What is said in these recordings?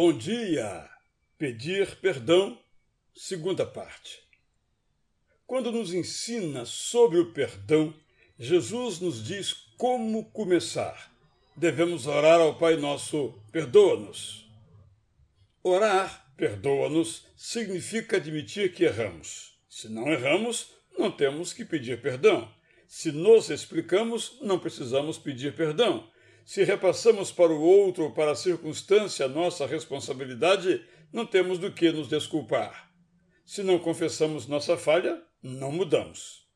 Bom dia! Pedir perdão, segunda parte. Quando nos ensina sobre o perdão, Jesus nos diz como começar. Devemos orar ao Pai Nosso, perdoa-nos. Orar, perdoa-nos, significa admitir que erramos. Se não erramos, não temos que pedir perdão. Se nos explicamos, não precisamos pedir perdão. Se repassamos para o outro ou para a circunstância a nossa responsabilidade, não temos do que nos desculpar. Se não confessamos nossa falha, não mudamos.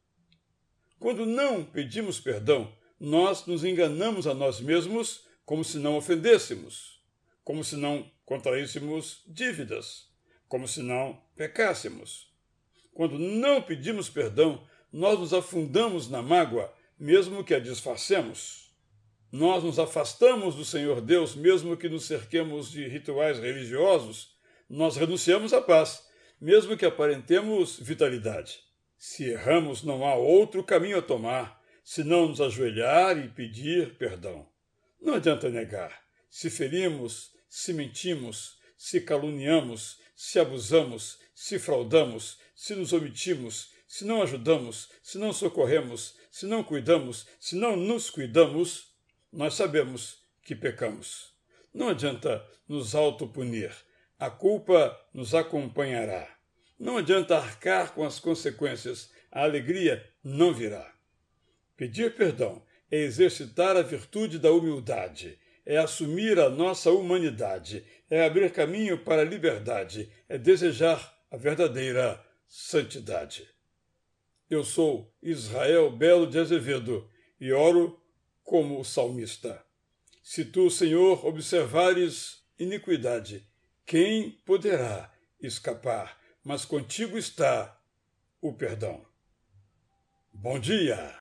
Quando não pedimos perdão, nós nos enganamos a nós mesmos como se não ofendêssemos, como se não contraíssemos dívidas, como se não pecássemos. Quando não pedimos perdão, nós nos afundamos na mágoa, mesmo que a disfarcemos. Nós nos afastamos do Senhor Deus, mesmo que nos cerquemos de rituais religiosos, nós renunciamos à paz, mesmo que aparentemos vitalidade. Se erramos, não há outro caminho a tomar, senão nos ajoelhar e pedir perdão. Não adianta negar. Se ferimos, se mentimos, se caluniamos, se abusamos, se fraudamos, se nos omitimos, se não ajudamos, se não socorremos, se não cuidamos, se não nos cuidamos, nós sabemos que pecamos. Não adianta nos autopunir. A culpa nos acompanhará. Não adianta arcar com as consequências. A alegria não virá. Pedir perdão é exercitar a virtude da humildade, é assumir a nossa humanidade, é abrir caminho para a liberdade, é desejar a verdadeira santidade. Eu sou Israel Belo de Azevedo e oro como o salmista. Se tu, Senhor, observares iniquidade, quem poderá escapar? Mas contigo está o perdão. Bom dia!